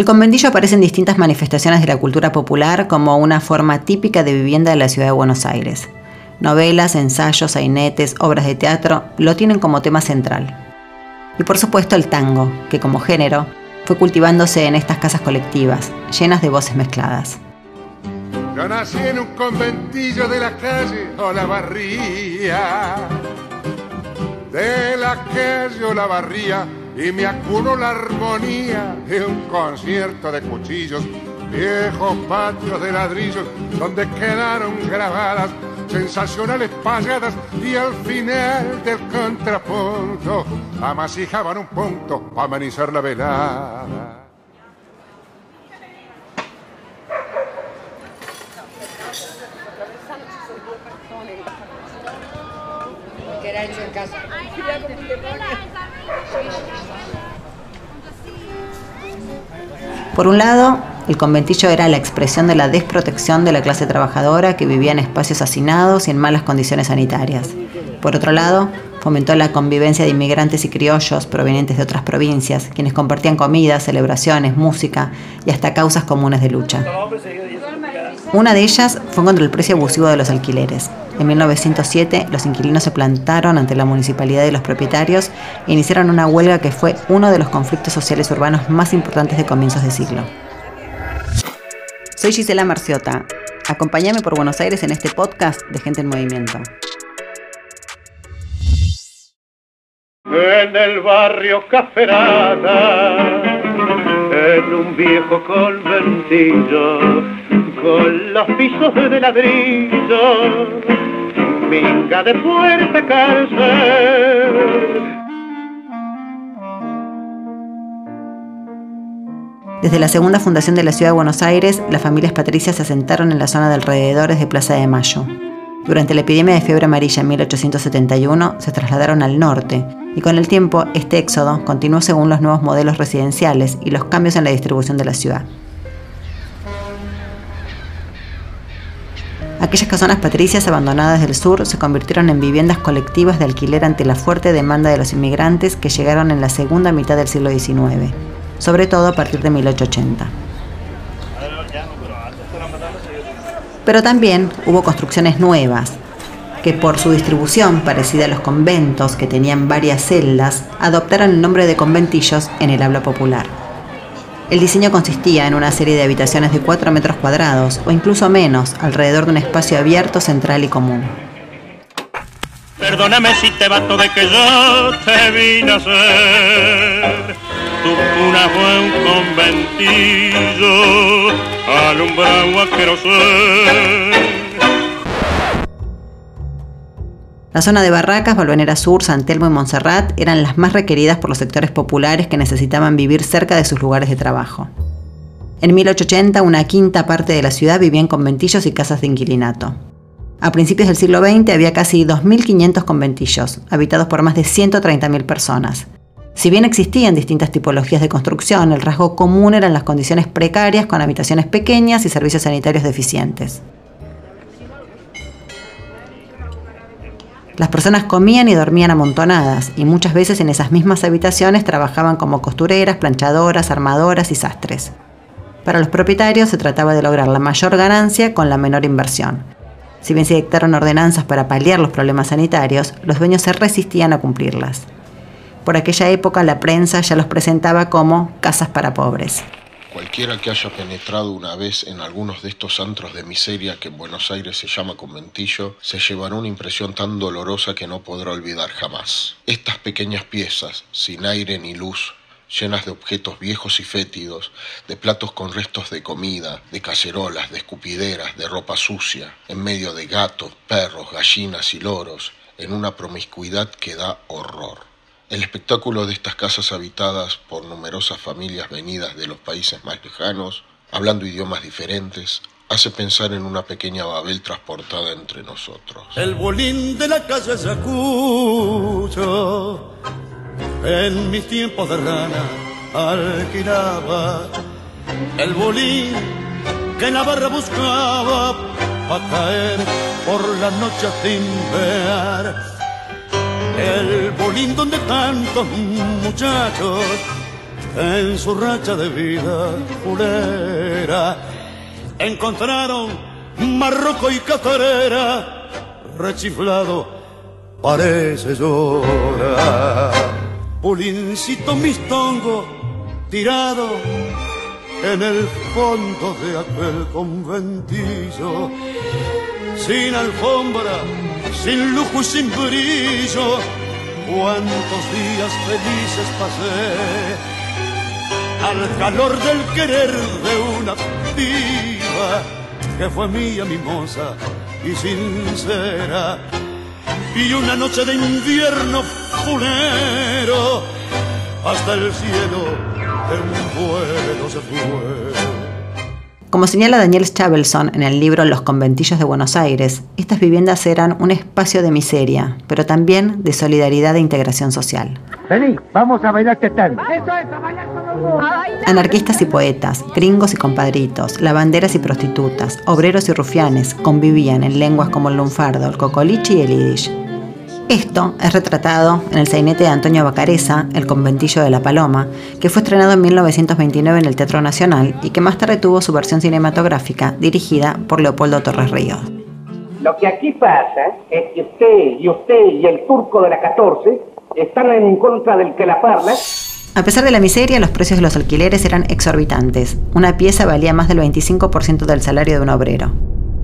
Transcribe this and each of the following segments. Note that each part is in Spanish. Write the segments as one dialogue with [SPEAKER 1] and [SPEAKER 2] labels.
[SPEAKER 1] El conventillo aparece en distintas manifestaciones de la cultura popular como una forma típica de vivienda de la ciudad de Buenos Aires. Novelas, ensayos, sainetes, obras de teatro lo tienen como tema central. Y por supuesto el tango, que como género fue cultivándose en estas casas colectivas, llenas de voces mezcladas.
[SPEAKER 2] Yo nací en un conventillo de la calle Olavarría, de la calle y me acuno la armonía de un concierto de cuchillos, viejos patios de ladrillos, donde quedaron grabadas sensacionales payadas y al final del contrapunto amasijaban un punto para amenizar la velada.
[SPEAKER 1] Por un lado, el conventillo era la expresión de la desprotección de la clase trabajadora que vivía en espacios hacinados y en malas condiciones sanitarias. Por otro lado, fomentó la convivencia de inmigrantes y criollos provenientes de otras provincias, quienes compartían comidas, celebraciones, música y hasta causas comunes de lucha. Una de ellas fue contra el precio abusivo de los alquileres. En 1907, los inquilinos se plantaron ante la municipalidad y los propietarios e iniciaron una huelga que fue uno de los conflictos sociales urbanos más importantes de comienzos de siglo. Soy Gisela Marciota. Acompáñame por Buenos Aires en este podcast de Gente en Movimiento.
[SPEAKER 3] En el barrio Caferada, en un viejo conventillo, con los pisos de ladrillo, minga de fuerte cárcel
[SPEAKER 1] Desde la segunda fundación de la ciudad de Buenos Aires, las familias patricias se asentaron en la zona de alrededores de Plaza de Mayo. Durante la epidemia de fiebre amarilla en 1871 se trasladaron al norte y con el tiempo este éxodo continuó según los nuevos modelos residenciales y los cambios en la distribución de la ciudad. Aquellas casonas patricias abandonadas del sur se convirtieron en viviendas colectivas de alquiler ante la fuerte demanda de los inmigrantes que llegaron en la segunda mitad del siglo XIX sobre todo a partir de 1880. Pero también hubo construcciones nuevas, que por su distribución parecida a los conventos, que tenían varias celdas, adoptaron el nombre de conventillos en el habla popular. El diseño consistía en una serie de habitaciones de 4 metros cuadrados o incluso menos, alrededor de un espacio abierto, central y común.
[SPEAKER 3] Perdóname si te bato de que yo te vine a ser tu cuna fue un conventillo, alumbrado a
[SPEAKER 1] La zona de Barracas, Balvanera Sur, San Telmo y Montserrat eran las más requeridas por los sectores populares que necesitaban vivir cerca de sus lugares de trabajo. En 1880, una quinta parte de la ciudad vivía en conventillos y casas de inquilinato. A principios del siglo XX había casi 2.500 conventillos, habitados por más de 130.000 personas, si bien existían distintas tipologías de construcción, el rasgo común eran las condiciones precarias con habitaciones pequeñas y servicios sanitarios deficientes. Las personas comían y dormían amontonadas y muchas veces en esas mismas habitaciones trabajaban como costureras, planchadoras, armadoras y sastres. Para los propietarios se trataba de lograr la mayor ganancia con la menor inversión. Si bien se dictaron ordenanzas para paliar los problemas sanitarios, los dueños se resistían a cumplirlas. Por aquella época la prensa ya los presentaba como casas para pobres.
[SPEAKER 4] Cualquiera que haya penetrado una vez en algunos de estos antros de miseria que en Buenos Aires se llama conventillo, se llevará una impresión tan dolorosa que no podrá olvidar jamás. Estas pequeñas piezas, sin aire ni luz, llenas de objetos viejos y fétidos, de platos con restos de comida, de cacerolas, de escupideras, de ropa sucia, en medio de gatos, perros, gallinas y loros, en una promiscuidad que da horror. El espectáculo de estas casas habitadas por numerosas familias venidas de los países más lejanos, hablando idiomas diferentes, hace pensar en una pequeña Babel transportada entre nosotros.
[SPEAKER 3] El bolín de la calle Ayacucho, en mis tiempos de rana alquilaba el bolín que Navarra buscaba para caer por la noche sin ver el bolín donde tantos muchachos en su racha de vida fulera. Encontraron Marroco y Catarera, rechiflado, parece llorar. Pulincito mistongo, tirado en el fondo de aquel conventillo, sin alfombra, sin lujo y sin brillo, cuántos días felices pasé al calor del querer de una piba que fue mía, mimosa y sincera. Y una noche de invierno fulero, hasta el cielo de un vuelo se fue.
[SPEAKER 1] Como señala Daniel Chabelson en el libro Los conventillos de Buenos Aires, estas viviendas eran un espacio de miseria, pero también de solidaridad e integración social.
[SPEAKER 5] Vení, vamos a bailar tango.
[SPEAKER 1] Anarquistas y poetas, gringos y compadritos, lavanderas y prostitutas, obreros y rufianes convivían en lenguas como el lunfardo, el cocoliche y el yiddish. Esto es retratado en el sainete de Antonio Bacareza, El conventillo de la Paloma, que fue estrenado en 1929 en el Teatro Nacional y que más tarde tuvo su versión cinematográfica dirigida por Leopoldo Torres Ríos.
[SPEAKER 5] Lo que aquí pasa es que usted y usted y el turco de la 14 están en contra del que la parla.
[SPEAKER 1] A pesar de la miseria, los precios de los alquileres eran exorbitantes. Una pieza valía más del 25% del salario de un obrero.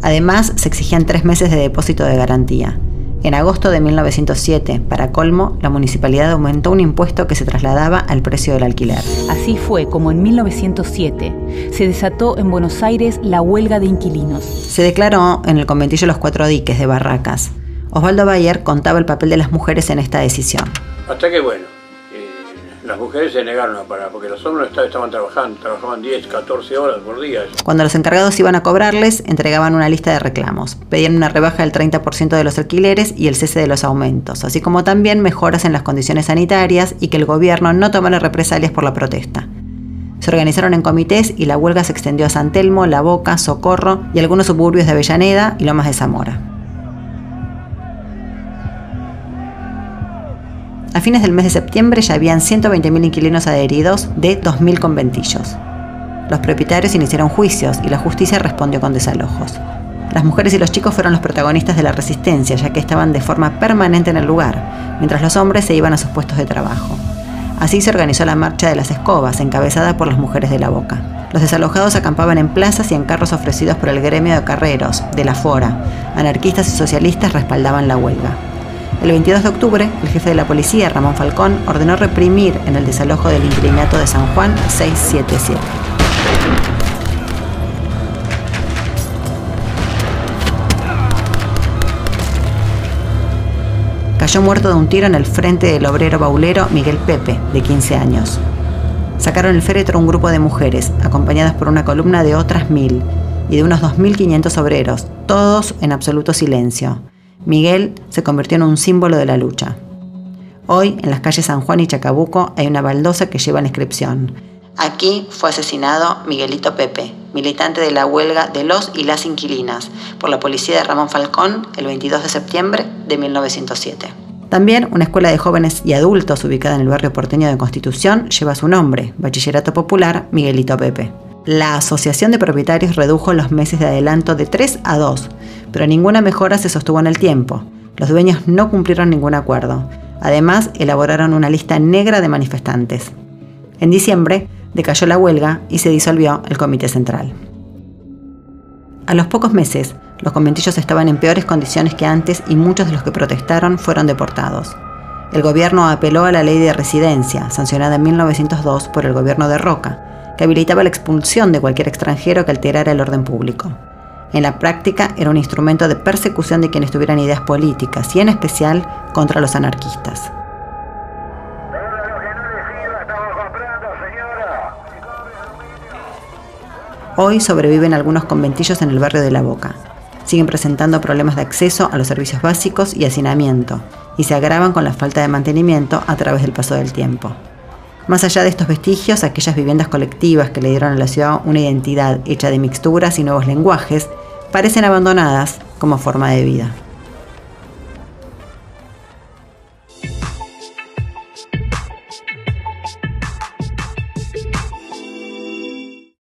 [SPEAKER 1] Además, se exigían tres meses de depósito de garantía. En agosto de 1907, para colmo, la municipalidad aumentó un impuesto que se trasladaba al precio del alquiler.
[SPEAKER 6] Así fue como en 1907 se desató en Buenos Aires la huelga de inquilinos.
[SPEAKER 1] Se declaró en el conventillo Los Cuatro Diques de Barracas. Osvaldo Bayer contaba el papel de las mujeres en esta decisión.
[SPEAKER 7] Hasta que bueno, las mujeres se negaron a parar, porque los hombres estaban trabajando, trabajaban 10, 14 horas por día.
[SPEAKER 1] Cuando los encargados iban a cobrarles, entregaban una lista de reclamos. Pedían una rebaja del 30% de los alquileres y el cese de los aumentos, así como también mejoras en las condiciones sanitarias y que el gobierno no tomara represalias por la protesta. Se organizaron en comités y la huelga se extendió a San Telmo, La Boca, Socorro y algunos suburbios de Avellaneda y Lomas de Zamora. A fines del mes de septiembre ya habían 120.000 inquilinos adheridos de 2.000 conventillos. Los propietarios iniciaron juicios y la justicia respondió con desalojos. Las mujeres y los chicos fueron los protagonistas de la resistencia, ya que estaban de forma permanente en el lugar, mientras los hombres se iban a sus puestos de trabajo. Así se organizó la Marcha de las Escobas, encabezada por las mujeres de la Boca. Los desalojados acampaban en plazas y en carros ofrecidos por el gremio de carreros, de la Fora. Anarquistas y socialistas respaldaban la huelga. El 22 de octubre, el jefe de la policía, Ramón Falcón, ordenó reprimir en el desalojo del inquilinato de San Juan 677. Cayó muerto de un tiro en el frente del obrero baulero Miguel Pepe, de 15 años. Sacaron el féretro un grupo de mujeres, acompañadas por una columna de otras mil, y de unos 2.500 obreros, todos en absoluto silencio. Miguel se convirtió en un símbolo de la lucha. Hoy, en las calles San Juan y Chacabuco, hay una baldosa que lleva la inscripción. Aquí fue asesinado Miguelito Pepe, militante de la huelga de los y las inquilinas, por la policía de Ramón Falcón el 22 de septiembre de 1907. También una escuela de jóvenes y adultos ubicada en el barrio porteño de Constitución lleva su nombre, Bachillerato Popular Miguelito Pepe. La Asociación de Propietarios redujo los meses de adelanto de 3 a 2, pero ninguna mejora se sostuvo en el tiempo. Los dueños no cumplieron ningún acuerdo. Además, elaboraron una lista negra de manifestantes. En diciembre, decayó la huelga y se disolvió el Comité Central. A los pocos meses, los conventillos estaban en peores condiciones que antes y muchos de los que protestaron fueron deportados. El gobierno apeló a la ley de residencia, sancionada en 1902 por el gobierno de Roca, que habilitaba la expulsión de cualquier extranjero que alterara el orden público. En la práctica era un instrumento de persecución de quienes tuvieran ideas políticas y en especial contra los anarquistas. Hoy sobreviven algunos conventillos en el barrio de La Boca. Siguen presentando problemas de acceso a los servicios básicos y hacinamiento, y se agravan con la falta de mantenimiento a través del paso del tiempo. Más allá de estos vestigios, aquellas viviendas colectivas que le dieron a la ciudad una identidad hecha de mixturas y nuevos lenguajes, parecen abandonadas como forma de vida.